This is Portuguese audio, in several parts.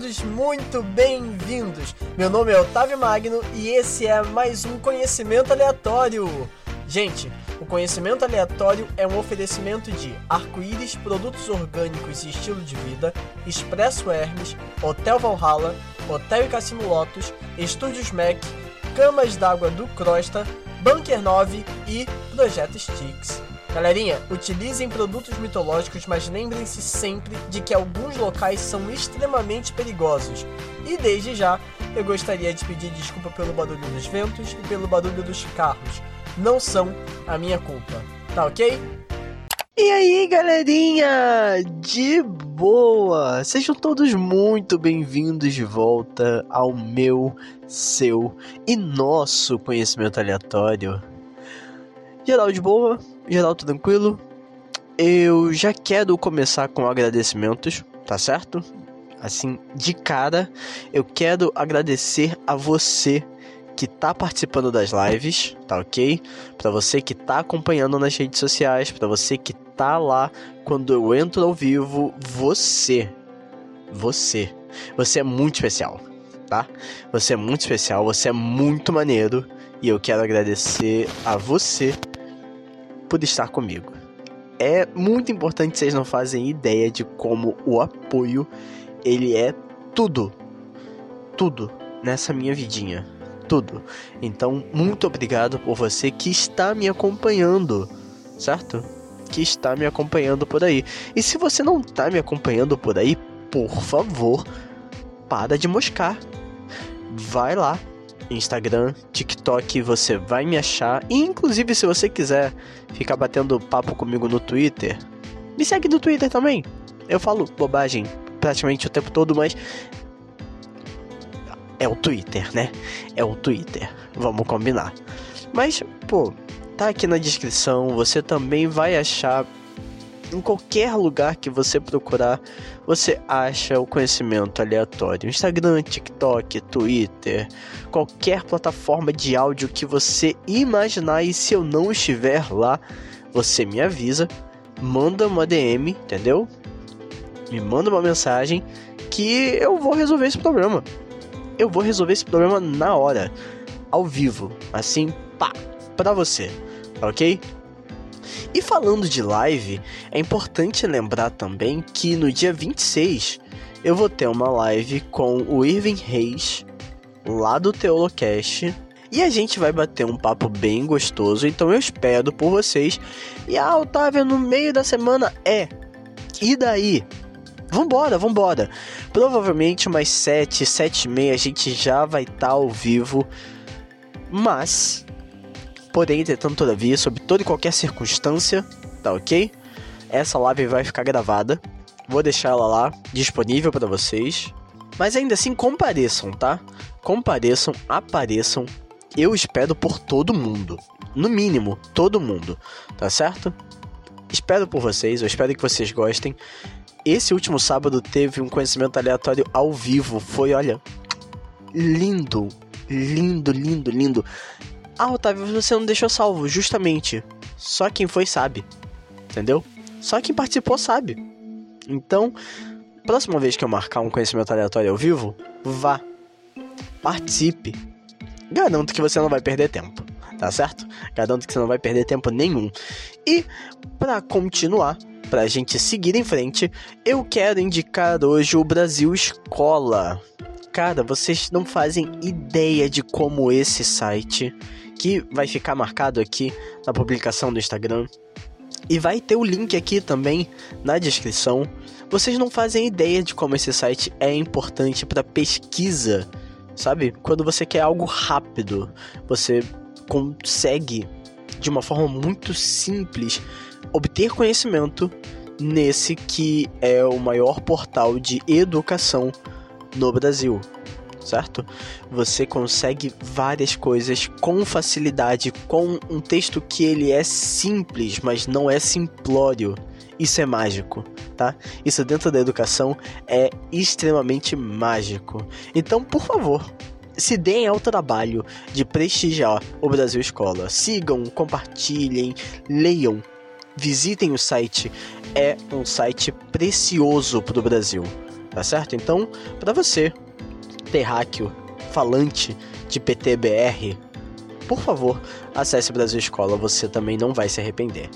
Todos muito bem-vindos. Meu nome é Otávio Magno e esse é mais um Conhecimento Aleatório. Gente, o Conhecimento Aleatório é um oferecimento de Arco-Íris, Produtos Orgânicos e Estilo de Vida, Expresso Hermes, Hotel Valhalla, Hotel e Cassino Lotus, Estúdios Mac, Camas d'Água do Crosta, Bunker 9 e Projeto Sticks. Galerinha, utilizem produtos mitológicos, mas lembrem-se sempre de que alguns locais são extremamente perigosos. E desde já, eu gostaria de pedir desculpa pelo barulho dos ventos e pelo barulho dos carros. Não são a minha culpa, tá ok? E aí, galerinha, de boa! Sejam todos muito bem-vindos de volta ao meu, seu e nosso conhecimento aleatório. Geral de boa, geral tranquilo. Eu já quero começar com agradecimentos, tá certo? Assim, de cara, eu quero agradecer a você que tá participando das lives, tá ok? Para você que tá acompanhando nas redes sociais, para você que tá lá quando eu entro ao vivo, você, você, você é muito especial, tá? Você é muito especial, você é muito maneiro e eu quero agradecer a você por estar comigo. É muito importante, vocês não fazem ideia de como o apoio ele é tudo, tudo nessa minha vidinha, tudo. Então, muito obrigado por você que está me acompanhando, certo? Que está me acompanhando por aí. E se você não está me acompanhando por aí, por favor, para de moscar. Vai lá, Instagram, TikTok, você vai me achar. E, inclusive, se você quiser ficar batendo papo comigo no Twitter, me segue no Twitter também. Eu falo bobagem praticamente o tempo todo, mas é o Twitter, né? É o Twitter. Vamos combinar. Mas, pô, tá aqui na descrição. Você também vai achar em qualquer lugar que você procurar, você acha o conhecimento aleatório. Instagram, TikTok, Twitter, qualquer plataforma de áudio que você imaginar. E se eu não estiver lá, você me avisa, manda uma DM, entendeu? Me manda uma mensagem que eu vou resolver esse problema. Eu vou resolver esse problema na hora, ao vivo, assim, pá, pra você, ok? E falando de live, é importante lembrar também que no dia 26 eu vou ter uma live com o Irving Reis, lá do Teolocast. E a gente vai bater um papo bem gostoso, então eu espero por vocês. E a ah, Otávia no meio da semana é. E daí? Vambora, vambora. Provavelmente umas 7, 7 e meia a gente já vai estar tá ao vivo. Mas Porém, entretanto, todavia, sob toda e qualquer circunstância, tá ok? Essa live vai ficar gravada. Vou deixar ela lá, disponível para vocês. Mas ainda assim, compareçam, tá? Compareçam, apareçam. Eu espero por todo mundo. No mínimo, todo mundo, tá certo? Espero por vocês, eu espero que vocês gostem. Esse último sábado teve um conhecimento aleatório ao vivo. Foi, olha, lindo, lindo, lindo, lindo. Ah, Otávio, você não deixou salvo, justamente. Só quem foi sabe. Entendeu? Só quem participou sabe. Então, próxima vez que eu marcar um conhecimento aleatório ao vivo, vá. Participe. Garanto que você não vai perder tempo, tá certo? Garanto que você não vai perder tempo nenhum. E, para continuar, para a gente seguir em frente, eu quero indicar hoje o Brasil Escola. Cara, vocês não fazem ideia de como esse site que vai ficar marcado aqui na publicação do Instagram. E vai ter o link aqui também na descrição. Vocês não fazem ideia de como esse site é importante para pesquisa, sabe? Quando você quer algo rápido, você consegue de uma forma muito simples obter conhecimento nesse que é o maior portal de educação no Brasil certo? Você consegue várias coisas com facilidade, com um texto que ele é simples, mas não é simplório. Isso é mágico, tá? Isso dentro da educação é extremamente mágico. Então, por favor, se deem ao trabalho de prestigiar o Brasil Escola. Sigam, compartilhem, leiam, visitem o site. É um site precioso para o Brasil tá certo? Então, para você, terráqueo, falante de PTBR, por favor, acesse Brasil Escola, você também não vai se arrepender.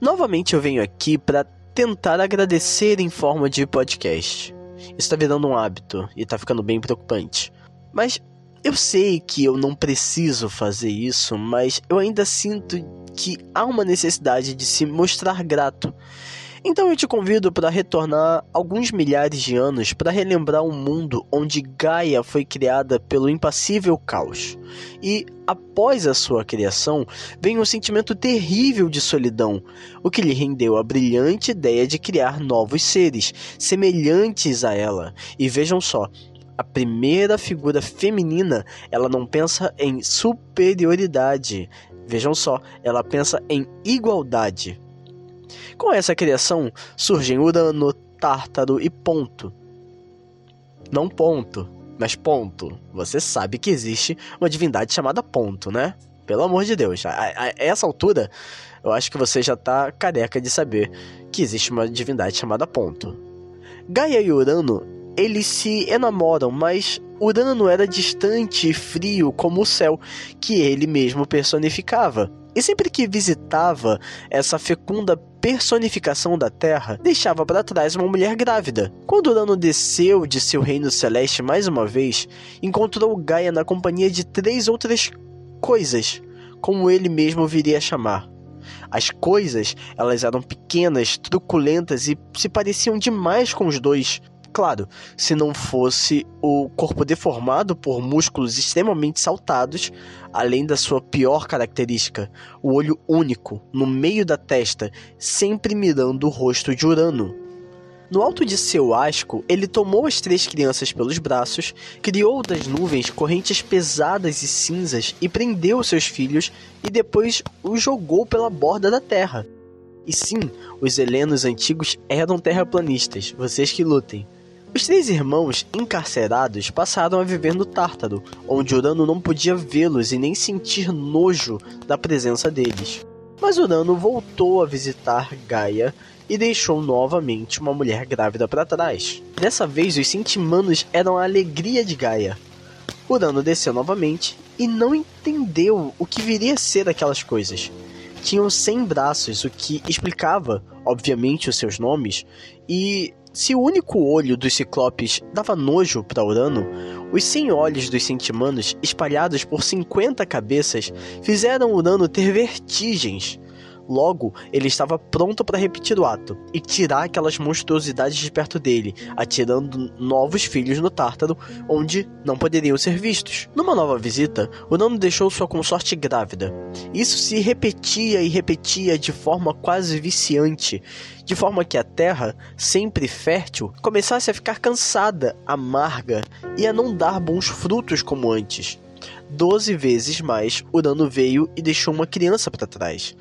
Novamente eu venho aqui para tentar agradecer em forma de podcast. Isso está virando um hábito e está ficando bem preocupante. Mas eu sei que eu não preciso fazer isso, mas eu ainda sinto que há uma necessidade de se mostrar grato então eu te convido para retornar alguns milhares de anos para relembrar um mundo onde Gaia foi criada pelo impassível caos. E após a sua criação, vem um sentimento terrível de solidão, o que lhe rendeu a brilhante ideia de criar novos seres, semelhantes a ela. E vejam só, a primeira figura feminina, ela não pensa em superioridade. Vejam só, ela pensa em igualdade. Com essa criação surgem Urano, Tártaro e Ponto. Não Ponto, mas Ponto. Você sabe que existe uma divindade chamada Ponto, né? Pelo amor de Deus. A, a, a essa altura, eu acho que você já tá careca de saber que existe uma divindade chamada Ponto. Gaia e Urano, eles se enamoram, mas Urano era distante e frio como o céu que ele mesmo personificava. E sempre que visitava essa fecunda personificação da Terra, deixava para trás uma mulher grávida. Quando Urano desceu de seu reino celeste mais uma vez, encontrou Gaia na companhia de três outras coisas, como ele mesmo viria a chamar. As coisas, elas eram pequenas, truculentas e se pareciam demais com os dois, Claro, se não fosse o corpo deformado por músculos extremamente saltados, além da sua pior característica, o olho único, no meio da testa, sempre mirando o rosto de Urano. No alto de seu asco, ele tomou as três crianças pelos braços, criou das nuvens correntes pesadas e cinzas e prendeu seus filhos e depois os jogou pela borda da terra. E sim, os helenos antigos eram terraplanistas, vocês que lutem. Os três irmãos encarcerados passaram a viver no Tártaro, onde Urano não podia vê-los e nem sentir nojo da presença deles. Mas Urano voltou a visitar Gaia e deixou novamente uma mulher grávida para trás. Dessa vez, os Sintimanos eram a alegria de Gaia. Urano desceu novamente e não entendeu o que viria a ser aquelas coisas. Tinham 100 braços, o que explicava, obviamente, os seus nomes, e se o único olho dos ciclopes dava nojo para Urano, os 100 olhos dos centimanos, espalhados por 50 cabeças, fizeram Urano ter vertigens. Logo, ele estava pronto para repetir o ato e tirar aquelas monstruosidades de perto dele, atirando novos filhos no Tártaro, onde não poderiam ser vistos. Numa nova visita, Urano deixou sua consorte grávida. Isso se repetia e repetia de forma quase viciante, de forma que a terra, sempre fértil, começasse a ficar cansada, amarga e a não dar bons frutos como antes. Doze vezes mais, Urano veio e deixou uma criança para trás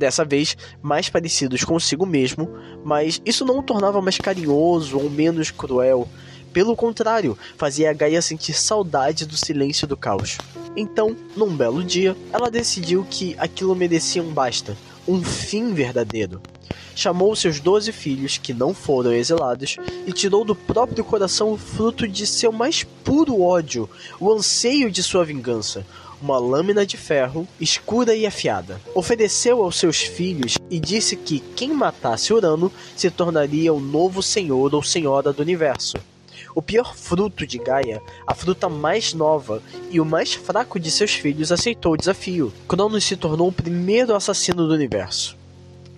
dessa vez mais parecidos consigo mesmo, mas isso não o tornava mais carinhoso ou menos cruel. Pelo contrário, fazia a Gaia sentir saudade do silêncio do caos. Então, num belo dia, ela decidiu que aquilo merecia um basta, um fim verdadeiro. Chamou seus doze filhos, que não foram exilados, e tirou do próprio coração o fruto de seu mais puro ódio, o anseio de sua vingança, uma lâmina de ferro escura e afiada. Ofereceu aos seus filhos e disse que quem matasse Urano se tornaria o novo senhor ou senhora do universo. O pior fruto de Gaia, a fruta mais nova e o mais fraco de seus filhos, aceitou o desafio. Cronos se tornou o primeiro assassino do universo.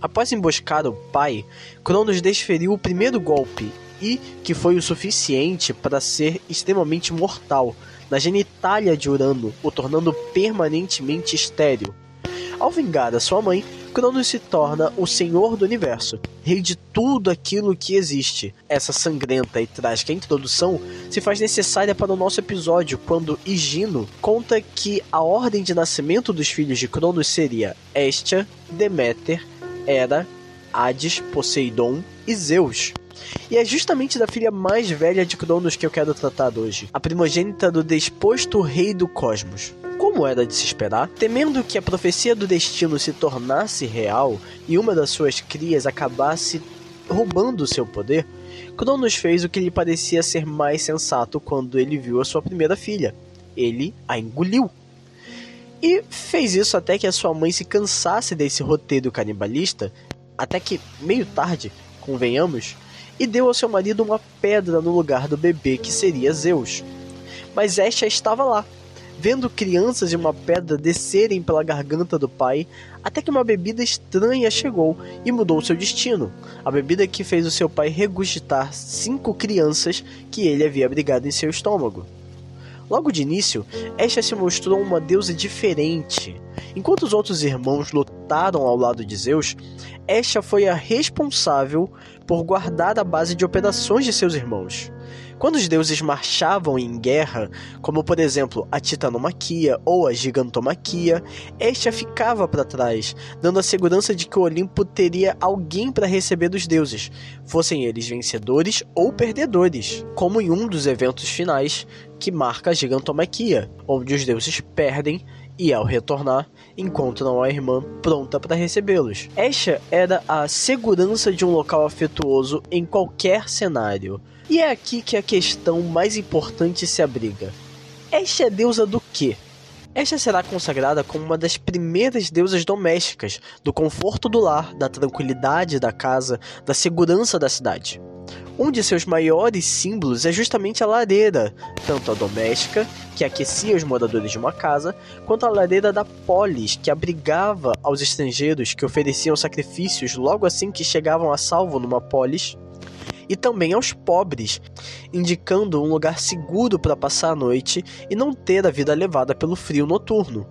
Após emboscar o pai, Cronos desferiu o primeiro golpe e que foi o suficiente para ser extremamente mortal, na genitália de Urano, o tornando permanentemente estéril. Ao vingar a sua mãe, Cronos se torna o senhor do universo, rei de tudo aquilo que existe. Essa sangrenta e trágica introdução se faz necessária para o nosso episódio quando Higino conta que a ordem de nascimento dos filhos de Cronos seria Hestia, Deméter, Hera, Hades, Poseidon e Zeus. E é justamente da filha mais velha de Cronos que eu quero tratar hoje, a primogênita do desposto rei do cosmos. Como era de se esperar, temendo que a profecia do destino se tornasse real e uma das suas crias acabasse roubando seu poder, Cronos fez o que lhe parecia ser mais sensato quando ele viu a sua primeira filha. Ele a engoliu. E fez isso até que a sua mãe se cansasse desse roteiro canibalista, até que, meio tarde, convenhamos, e deu ao seu marido uma pedra no lugar do bebê que seria Zeus. Mas esta estava lá, vendo crianças e uma pedra descerem pela garganta do pai, até que uma bebida estranha chegou e mudou seu destino. A bebida que fez o seu pai regurgitar cinco crianças que ele havia abrigado em seu estômago. Logo de início, esta se mostrou uma deusa diferente. Enquanto os outros irmãos lutaram ao lado de Zeus, esta foi a responsável por guardar a base de operações de seus irmãos. Quando os deuses marchavam em guerra, como por exemplo a titanomaquia ou a gigantomaquia, esta ficava para trás, dando a segurança de que o Olimpo teria alguém para receber dos deuses, fossem eles vencedores ou perdedores, como em um dos eventos finais que marca a gigantomaquia, onde os deuses perdem e ao retornar, encontram a irmã pronta para recebê-los. Esta era a segurança de um local afetuoso em qualquer cenário. E é aqui que a questão mais importante se abriga. Esta é deusa do quê? Esta será consagrada como uma das primeiras deusas domésticas, do conforto do lar, da tranquilidade da casa, da segurança da cidade. Um de seus maiores símbolos é justamente a lareira, tanto a doméstica, que aquecia os moradores de uma casa, quanto a lareira da polis, que abrigava aos estrangeiros que ofereciam sacrifícios logo assim que chegavam a salvo numa polis e também aos pobres, indicando um lugar seguro para passar a noite e não ter a vida levada pelo frio noturno.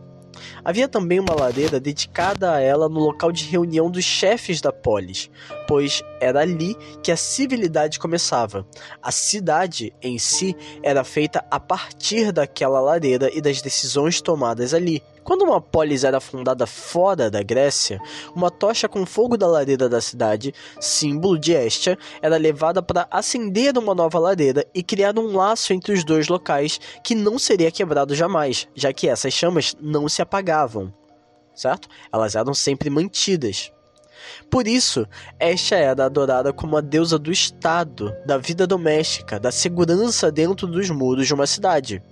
Havia também uma lareira dedicada a ela no local de reunião dos chefes da polis, pois era ali que a civilidade começava. A cidade em si era feita a partir daquela lareira e das decisões tomadas ali. Quando uma polis era fundada fora da Grécia, uma tocha com fogo da lareira da cidade, símbolo de Estia, era levada para acender uma nova lareira e criar um laço entre os dois locais que não seria quebrado jamais, já que essas chamas não se apagavam, certo? Elas eram sempre mantidas. Por isso, esta era adorada como a deusa do Estado, da vida doméstica, da segurança dentro dos muros de uma cidade.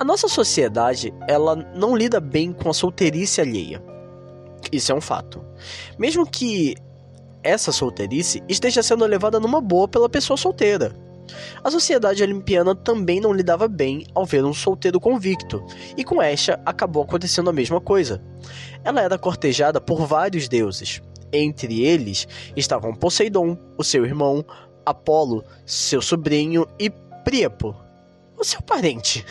A nossa sociedade, ela não lida bem com a solteirice alheia. Isso é um fato. Mesmo que essa solteirice esteja sendo levada numa boa pela pessoa solteira. A sociedade olimpiana também não lidava bem ao ver um solteiro convicto, e com esta acabou acontecendo a mesma coisa. Ela era cortejada por vários deuses. Entre eles estavam Poseidon, o seu irmão, Apolo, seu sobrinho e Príapo, o seu parente.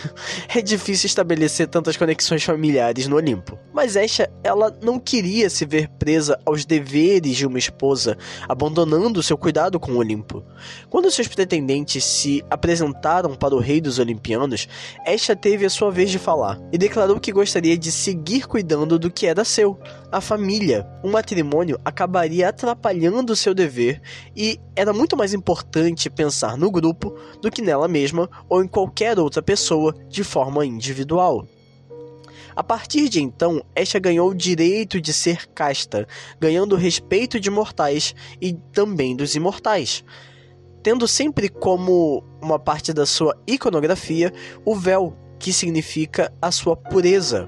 É difícil estabelecer tantas conexões familiares no Olimpo. Mas esta, ela não queria se ver presa aos deveres de uma esposa, abandonando seu cuidado com o Olimpo. Quando seus pretendentes se apresentaram para o rei dos Olimpianos, esta teve a sua vez de falar e declarou que gostaria de seguir cuidando do que era seu, a família. Um matrimônio acabaria atrapalhando seu dever e era muito mais importante pensar no grupo do que nela mesma ou em qualquer outra pessoa de forma individual. A partir de então, esta ganhou o direito de ser casta, ganhando o respeito de mortais e também dos imortais, tendo sempre como uma parte da sua iconografia o véu, que significa a sua pureza.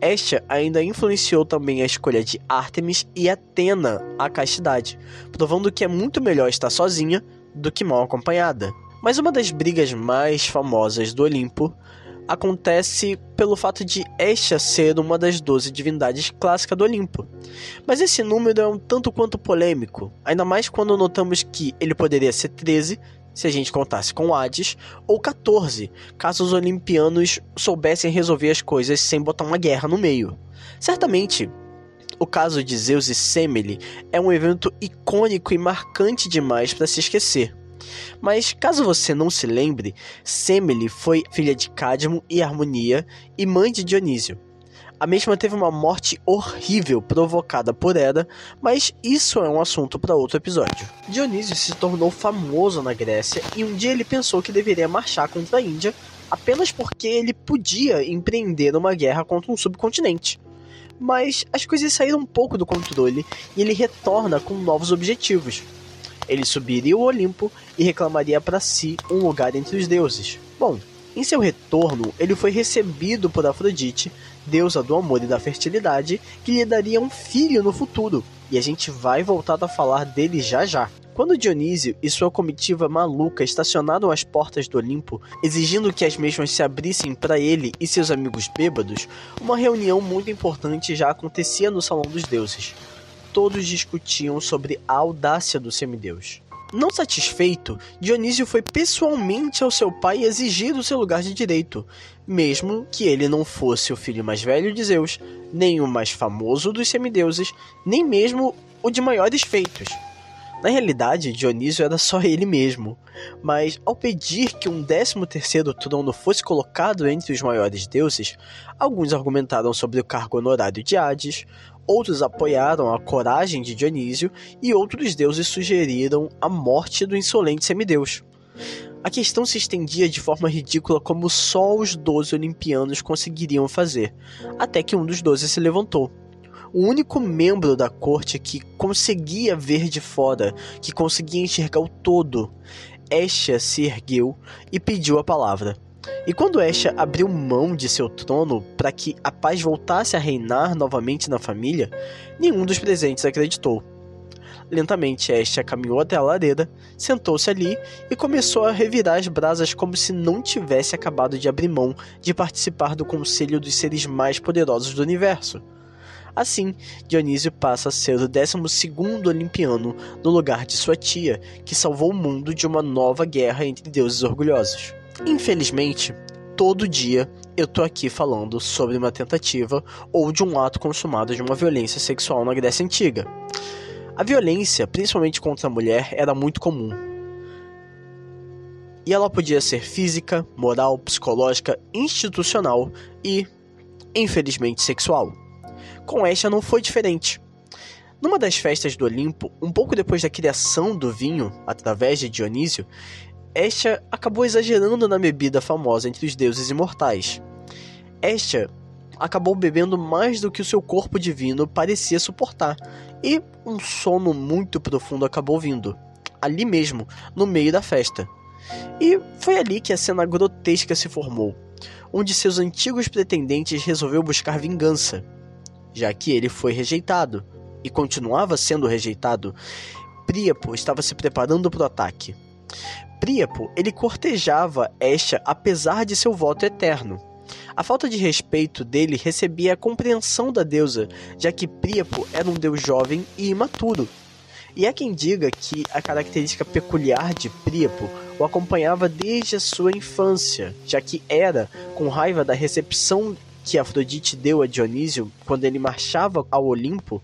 Esta ainda influenciou também a escolha de Ártemis e Atena à castidade, provando que é muito melhor estar sozinha do que mal acompanhada. Mas uma das brigas mais famosas do Olimpo acontece pelo fato de esta ser uma das 12 divindades clássicas do Olimpo. Mas esse número é um tanto quanto polêmico, ainda mais quando notamos que ele poderia ser 13 se a gente contasse com Hades, ou 14, caso os olimpianos soubessem resolver as coisas sem botar uma guerra no meio. Certamente, o caso de Zeus e Semele é um evento icônico e marcante demais para se esquecer. Mas caso você não se lembre, Semele foi filha de Cadmo e Harmonia e mãe de Dionísio. A mesma teve uma morte horrível provocada por Hera, mas isso é um assunto para outro episódio. Dionísio se tornou famoso na Grécia e um dia ele pensou que deveria marchar contra a Índia apenas porque ele podia empreender uma guerra contra um subcontinente. Mas as coisas saíram um pouco do controle e ele retorna com novos objetivos. Ele subiria o Olimpo e reclamaria para si um lugar entre os deuses. Bom, em seu retorno, ele foi recebido por Afrodite, deusa do amor e da fertilidade, que lhe daria um filho no futuro. E a gente vai voltar a falar dele já já. Quando Dionísio e sua comitiva maluca estacionaram às portas do Olimpo, exigindo que as mesmas se abrissem para ele e seus amigos bêbados, uma reunião muito importante já acontecia no Salão dos Deuses. Todos discutiam sobre a audácia do semideus. Não satisfeito, Dionísio foi pessoalmente ao seu pai exigir o seu lugar de direito, mesmo que ele não fosse o filho mais velho de Zeus, nem o mais famoso dos semideuses, nem mesmo o de maiores feitos. Na realidade, Dionísio era só ele mesmo, mas ao pedir que um décimo terceiro trono fosse colocado entre os maiores deuses, alguns argumentaram sobre o cargo honorário de Hades, outros apoiaram a coragem de Dionísio e outros deuses sugeriram a morte do insolente semideus. A questão se estendia de forma ridícula como só os doze olimpianos conseguiriam fazer, até que um dos doze se levantou o único membro da corte que conseguia ver de fora, que conseguia enxergar o todo. Esha se ergueu e pediu a palavra. E quando Esha abriu mão de seu trono para que a paz voltasse a reinar novamente na família, nenhum dos presentes acreditou. Lentamente, Esha caminhou até a lareira, sentou-se ali e começou a revirar as brasas como se não tivesse acabado de abrir mão de participar do conselho dos seres mais poderosos do universo. Assim, Dionísio passa a ser o 12 olimpiano no lugar de sua tia, que salvou o mundo de uma nova guerra entre deuses orgulhosos. Infelizmente, todo dia eu tô aqui falando sobre uma tentativa ou de um ato consumado de uma violência sexual na Grécia Antiga. A violência, principalmente contra a mulher, era muito comum. E ela podia ser física, moral, psicológica, institucional e, infelizmente, sexual. Com esta não foi diferente. Numa das festas do Olimpo, um pouco depois da criação do vinho, através de Dionísio, esta acabou exagerando na bebida famosa entre os deuses imortais. Esta acabou bebendo mais do que o seu corpo divino parecia suportar, e um sono muito profundo acabou vindo, ali mesmo, no meio da festa. E foi ali que a cena grotesca se formou, onde seus antigos pretendentes resolveu buscar vingança já que ele foi rejeitado e continuava sendo rejeitado. Príapo estava se preparando para o ataque. Príapo, ele cortejava Esha apesar de seu voto eterno. A falta de respeito dele recebia a compreensão da deusa, já que Príapo era um deus jovem e imaturo. E há quem diga que a característica peculiar de Príapo o acompanhava desde a sua infância, já que era, com raiva da recepção que Afrodite deu a Dionísio quando ele marchava ao Olimpo,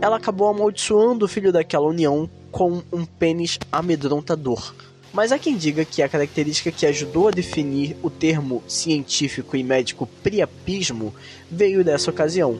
ela acabou amaldiçoando o filho daquela união com um pênis amedrontador. Mas há quem diga que a característica que ajudou a definir o termo científico e médico priapismo veio dessa ocasião.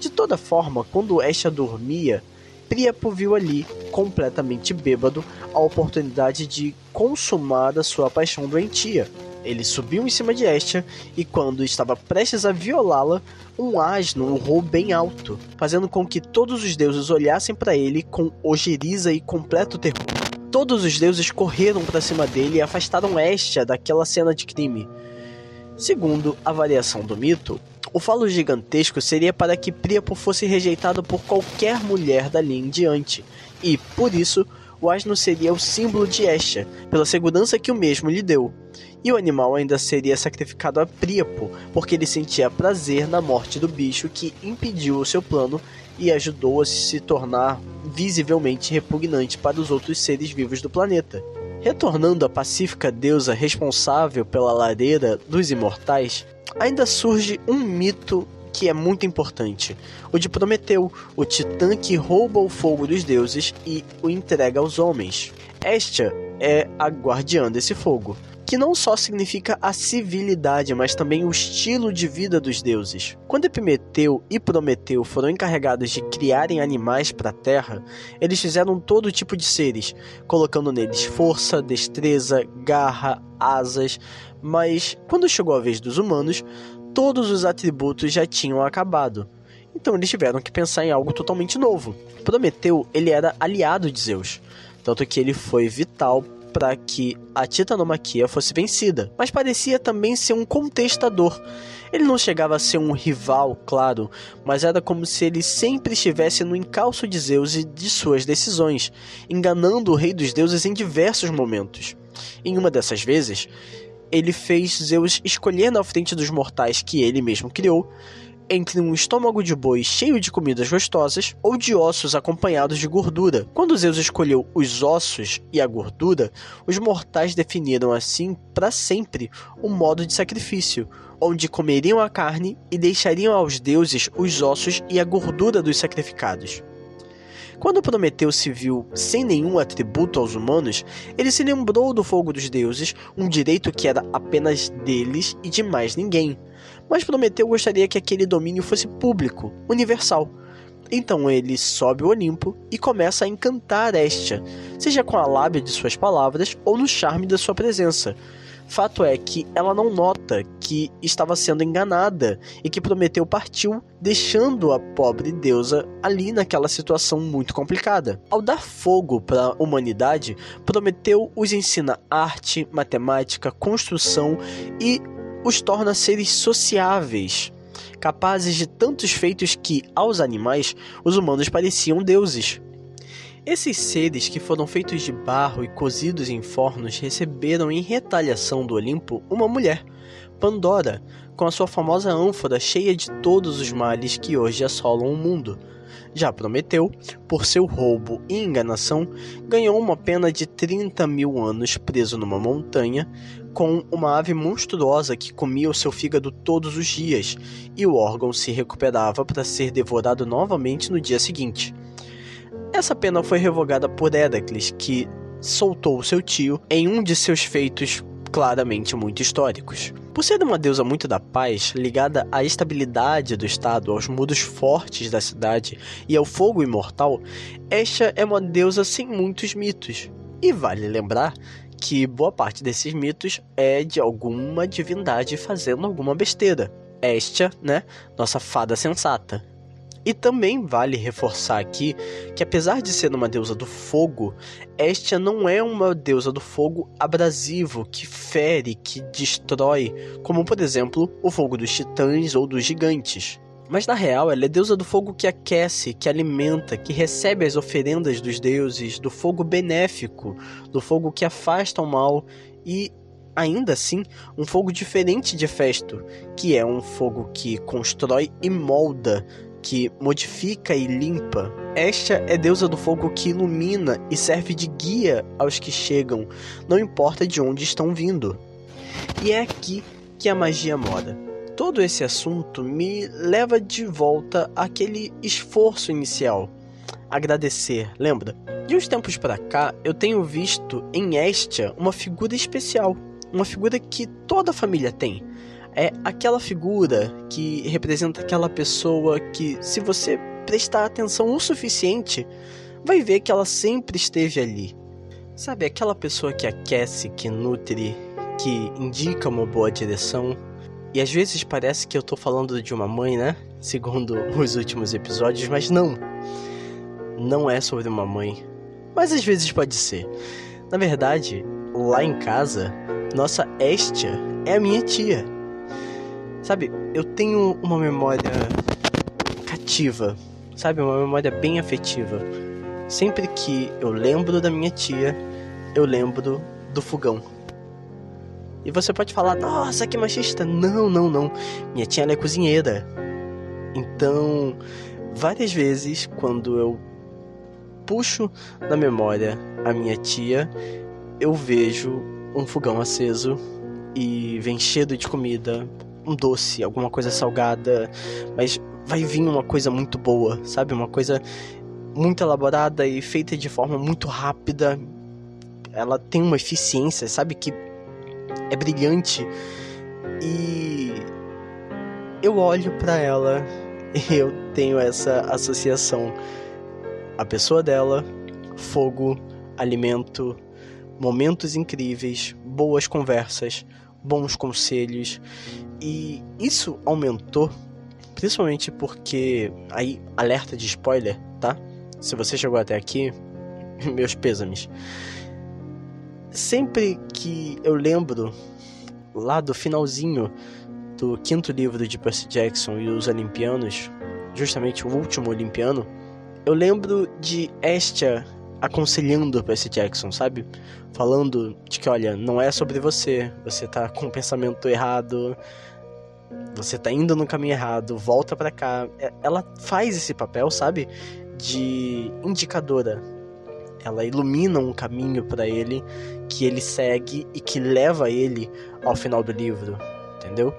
De toda forma, quando Esha dormia, Priapo viu ali, completamente bêbado, a oportunidade de consumar a sua paixão doentia. Ele subiu em cima de Estia e, quando estava prestes a violá-la, um asno urrou bem alto, fazendo com que todos os deuses olhassem para ele com ojeriza e completo terror. Todos os deuses correram para cima dele e afastaram Estia daquela cena de crime. Segundo a variação do mito, o falo gigantesco seria para que Príapo fosse rejeitado por qualquer mulher dali em diante, e, por isso, o asno seria o símbolo de Estia, pela segurança que o mesmo lhe deu e o animal ainda seria sacrificado a Príapo, porque ele sentia prazer na morte do bicho que impediu o seu plano e ajudou a se tornar visivelmente repugnante para os outros seres vivos do planeta. Retornando à pacífica deusa responsável pela lareira dos imortais, ainda surge um mito que é muito importante: o de Prometeu, o titã que rouba o fogo dos deuses e o entrega aos homens. Estia é a guardiã desse fogo. que não só significa a civilidade, mas também o estilo de vida dos deuses. Quando Epimeteu e Prometeu foram encarregados de criarem animais para a terra, eles fizeram todo tipo de seres, colocando neles força, destreza, garra, asas, mas quando chegou a vez dos humanos, todos os atributos já tinham acabado. Então eles tiveram que pensar em algo totalmente novo. Prometeu, ele era aliado de Zeus, tanto que ele foi vital para que a titanomaquia fosse vencida, mas parecia também ser um contestador. Ele não chegava a ser um rival, claro, mas era como se ele sempre estivesse no encalço de Zeus e de suas decisões, enganando o rei dos deuses em diversos momentos. Em uma dessas vezes, ele fez Zeus escolher na frente dos mortais que ele mesmo criou entre um estômago de boi cheio de comidas gostosas ou de ossos acompanhados de gordura. Quando Zeus escolheu os ossos e a gordura, os mortais definiram assim para sempre um modo de sacrifício, onde comeriam a carne e deixariam aos deuses os ossos e a gordura dos sacrificados. Quando Prometeu se viu sem nenhum atributo aos humanos, ele se lembrou do fogo dos deuses, um direito que era apenas deles e de mais ninguém. Mas Prometeu gostaria que aquele domínio fosse público, universal. Então ele sobe o Olimpo e começa a encantar Estia, seja com a lábia de suas palavras ou no charme da sua presença. Fato é que ela não nota que estava sendo enganada e que Prometeu partiu, deixando a pobre deusa ali naquela situação muito complicada. Ao dar fogo para a humanidade, Prometeu os ensina arte, matemática, construção e os torna seres sociáveis, capazes de tantos feitos que, aos animais, os humanos pareciam deuses. Esses seres que foram feitos de barro e cozidos em fornos receberam em retaliação do Olimpo uma mulher, Pandora, com a sua famosa ânfora cheia de todos os males que hoje assolam o mundo. Já Prometeu, por seu roubo e enganação, ganhou uma pena de 30 mil anos preso numa montanha, com uma ave monstruosa que comia o seu fígado todos os dias, e o órgão se recuperava para ser devorado novamente no dia seguinte. Essa pena foi revogada por Heracles, que soltou seu tio em um de seus feitos claramente muito históricos. Por ser uma deusa muito da paz, ligada à estabilidade do estado, aos muros fortes da cidade e ao fogo imortal, esta é uma deusa sem muitos mitos. E vale lembrar que boa parte desses mitos é de alguma divindade fazendo alguma besteira. Esta, né, nossa fada sensata. E também vale reforçar aqui que, apesar de ser uma deusa do fogo, Estia não é uma deusa do fogo abrasivo, que fere, que destrói, como por exemplo o fogo dos titãs ou dos gigantes. Mas na real, ela é deusa do fogo que aquece, que alimenta, que recebe as oferendas dos deuses, do fogo benéfico, do fogo que afasta o mal e ainda assim, um fogo diferente de Festo, que é um fogo que constrói e molda, que modifica e limpa. Esta é deusa do fogo que ilumina e serve de guia aos que chegam, não importa de onde estão vindo. E é aqui que a magia mora. Todo esse assunto me leva de volta àquele esforço inicial. Agradecer, lembra? De uns tempos para cá, eu tenho visto em Estia uma figura especial, uma figura que toda família tem é aquela figura que representa aquela pessoa que, se você prestar atenção o suficiente, vai ver que ela sempre esteve ali. Sabe, aquela pessoa que aquece, que nutre, que indica uma boa direção. E às vezes parece que eu tô falando de uma mãe, né? Segundo os últimos episódios, mas não. Não é sobre uma mãe. Mas às vezes pode ser. Na verdade, lá em casa, nossa Estia é a minha tia. Sabe, eu tenho uma memória cativa, sabe? Uma memória bem afetiva. Sempre que eu lembro da minha tia, eu lembro do fogão. E você pode falar, nossa, que machista. Não, não, não. Minha tia é cozinheira. Então, várias vezes, quando eu puxo na memória a minha tia, eu vejo um fogão aceso e vem cheio de comida, um doce, alguma coisa salgada, mas vai vir uma coisa muito boa, sabe? Uma coisa muito elaborada e feita de forma muito rápida. Ela tem uma eficiência, sabe? Que é brilhante e eu olho para ela e eu tenho essa associação. A pessoa dela, fogo, alimento, momentos incríveis, boas conversas, bons conselhos e isso aumentou principalmente porque aí alerta de spoiler, tá? Se você chegou até aqui, meus pêsames. Sempre que eu lembro lá do finalzinho do quinto livro de Percy Jackson e os Olimpianos, justamente o último Olimpiano, eu lembro de Estia aconselhando Percy Jackson, sabe? Falando de que, olha, não é sobre você, você tá com o pensamento errado, você tá indo no caminho errado, volta para cá. É, ela faz esse papel, sabe? De indicadora. Ela ilumina um caminho para ele que ele segue e que leva ele ao final do livro, entendeu?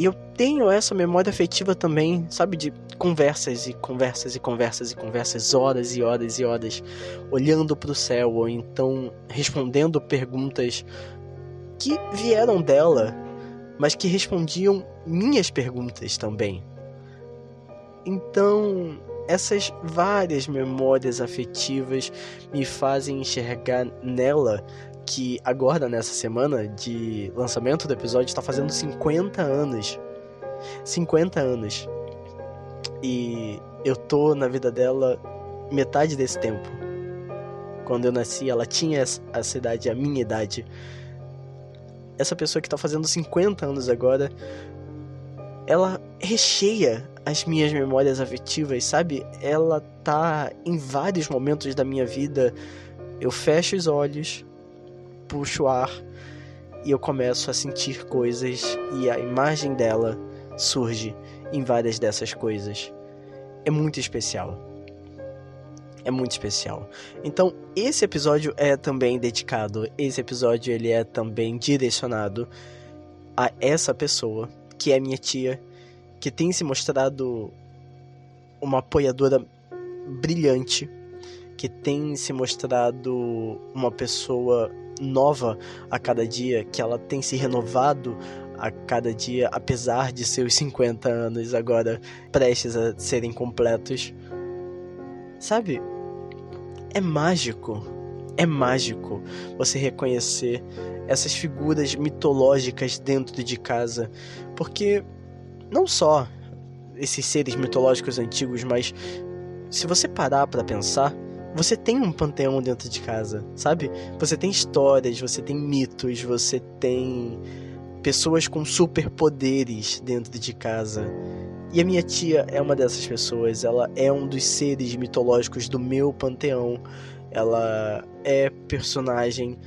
E eu tenho essa memória afetiva também, sabe, de conversas e conversas e conversas e conversas, horas e horas e horas, olhando para o céu ou então respondendo perguntas que vieram dela, mas que respondiam minhas perguntas também. Então, essas várias memórias afetivas me fazem enxergar nela que agora, nessa semana de lançamento do episódio, está fazendo 50 anos. 50 anos. E eu tô na vida dela metade desse tempo. Quando eu nasci, ela tinha essa idade, a minha idade. Essa pessoa que tá fazendo 50 anos agora, ela recheia as minhas memórias afetivas, sabe? Ela tá em vários momentos da minha vida. Eu fecho os olhos, puxo o ar e eu começo a sentir coisas e a imagem dela surge em várias dessas coisas. É muito especial. É muito especial. Então, esse episódio é também dedicado, esse episódio ele é também direcionado a essa pessoa, que é minha tia, que tem se mostrado uma apoiadora brilhante, que tem se mostrado uma pessoa nova a cada dia, que ela tem se renovado a cada dia, apesar de seus 50 anos agora prestes a serem completos. Sabe? É mágico. É mágico você reconhecer essas figuras mitológicas dentro de casa, porque não só esses seres mitológicos antigos, mas se você parar para pensar, você tem um panteão dentro de casa, sabe? Você tem histórias, você tem mitos, você tem pessoas com superpoderes dentro de casa. E a minha tia é uma dessas pessoas, ela é um dos seres mitológicos do meu panteão. Ela é personagem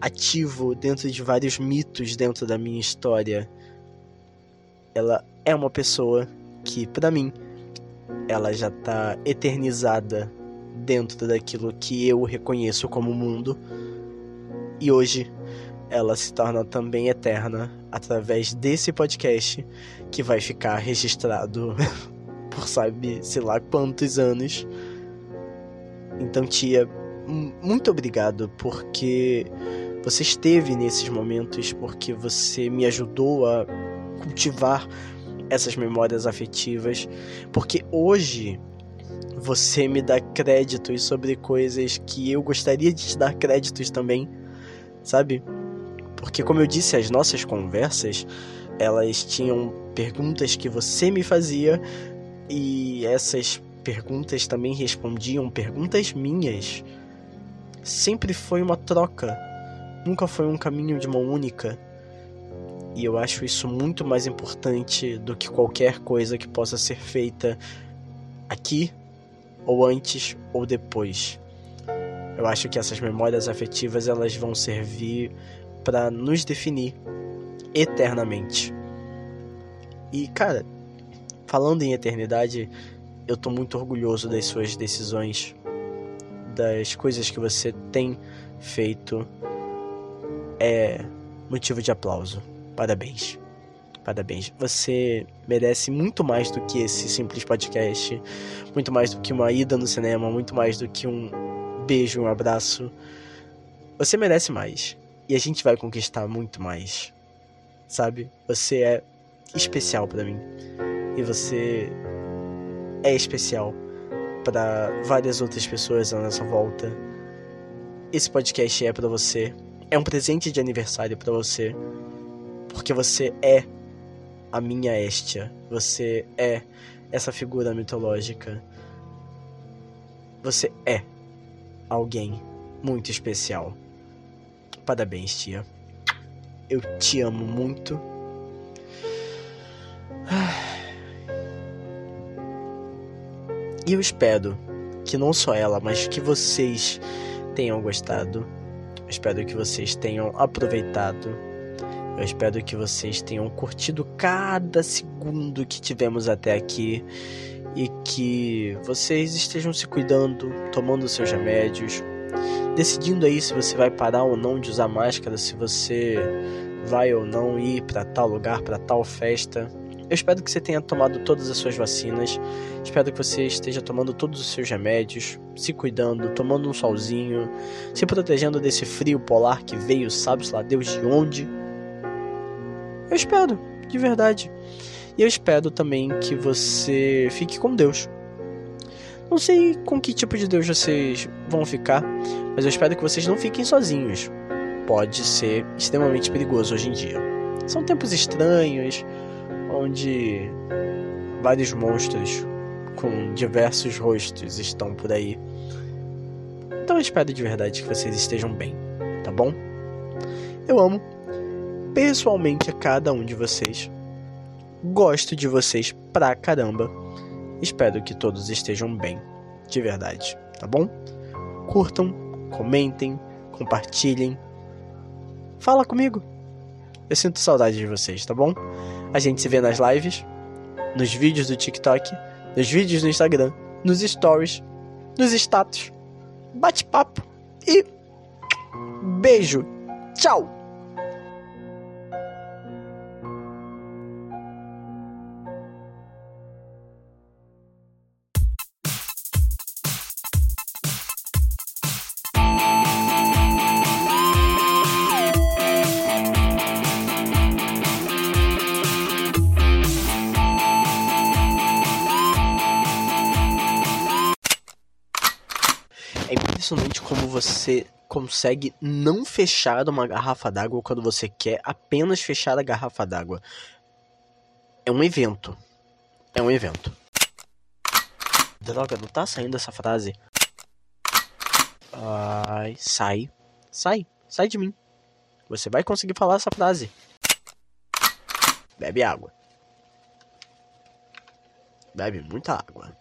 ativo dentro de vários mitos dentro da minha história. Ela é uma pessoa que, para mim, ela já tá eternizada dentro daquilo que eu reconheço como mundo. E hoje ela se torna também eterna através desse podcast que vai ficar registrado por sabe, sei lá quantos anos. Então, tia, muito obrigado porque você esteve nesses momentos, porque você me ajudou a cultivar essas memórias afetivas, porque hoje você me dá créditos sobre coisas que eu gostaria de te dar créditos também, sabe? Porque como eu disse, as nossas conversas, elas tinham perguntas que você me fazia e essas perguntas também respondiam perguntas minhas. Sempre foi uma troca, nunca foi um caminho de mão única. E eu acho isso muito mais importante do que qualquer coisa que possa ser feita aqui ou antes ou depois. Eu acho que essas memórias afetivas elas vão servir para nos definir eternamente. E cara, falando em eternidade, eu tô muito orgulhoso das suas decisões, das coisas que você tem feito. É motivo de aplauso. Parabéns. Parabéns. Você merece muito mais do que esse simples podcast, muito mais do que uma ida no cinema, muito mais do que um beijo, um abraço. Você merece mais. E a gente vai conquistar muito mais. Sabe? Você é especial para mim. E você é especial para várias outras pessoas à nossa volta. Esse podcast é para você. É um presente de aniversário para você. Porque você é a minha Estia. Você é essa figura mitológica. Você é alguém muito especial. Parabéns, tia. Eu te amo muito. E eu espero que não só ela, mas que vocês tenham gostado. Espero que vocês tenham aproveitado. Eu espero que vocês tenham curtido cada segundo que tivemos até aqui e que vocês estejam se cuidando, tomando seus remédios, decidindo aí se você vai parar ou não de usar máscara, se você vai ou não ir para tal lugar, para tal festa. Eu espero que você tenha tomado todas as suas vacinas. Espero que você esteja tomando todos os seus remédios, se cuidando, tomando um solzinho, se protegendo desse frio polar que veio, sabe-se lá Deus de onde. Eu espero, de verdade. E eu espero também que você fique com Deus. Não sei com que tipo de Deus vocês vão ficar, mas eu espero que vocês não fiquem sozinhos. Pode ser extremamente perigoso hoje em dia. São tempos estranhos, onde vários monstros com diversos rostos estão por aí. Então eu espero de verdade que vocês estejam bem, tá bom? Eu amo pessoalmente a cada um de vocês. Gosto de vocês pra caramba. Espero que todos estejam bem, de verdade, tá bom? Curtam, comentem, compartilhem. Fala comigo. Eu sinto saudade de vocês, tá bom? A gente se vê nas lives, nos vídeos do TikTok, nos vídeos no Instagram, nos stories, nos status. Bate-papo e beijo. Tchau. Você consegue não fechar uma garrafa d'água quando você quer apenas fechar a garrafa d'água. É um evento. É um evento. Droga, não tá saindo essa frase. Ai, sai. Sai. Sai de mim. Você vai conseguir falar essa frase. Bebe água. Bebe muita água.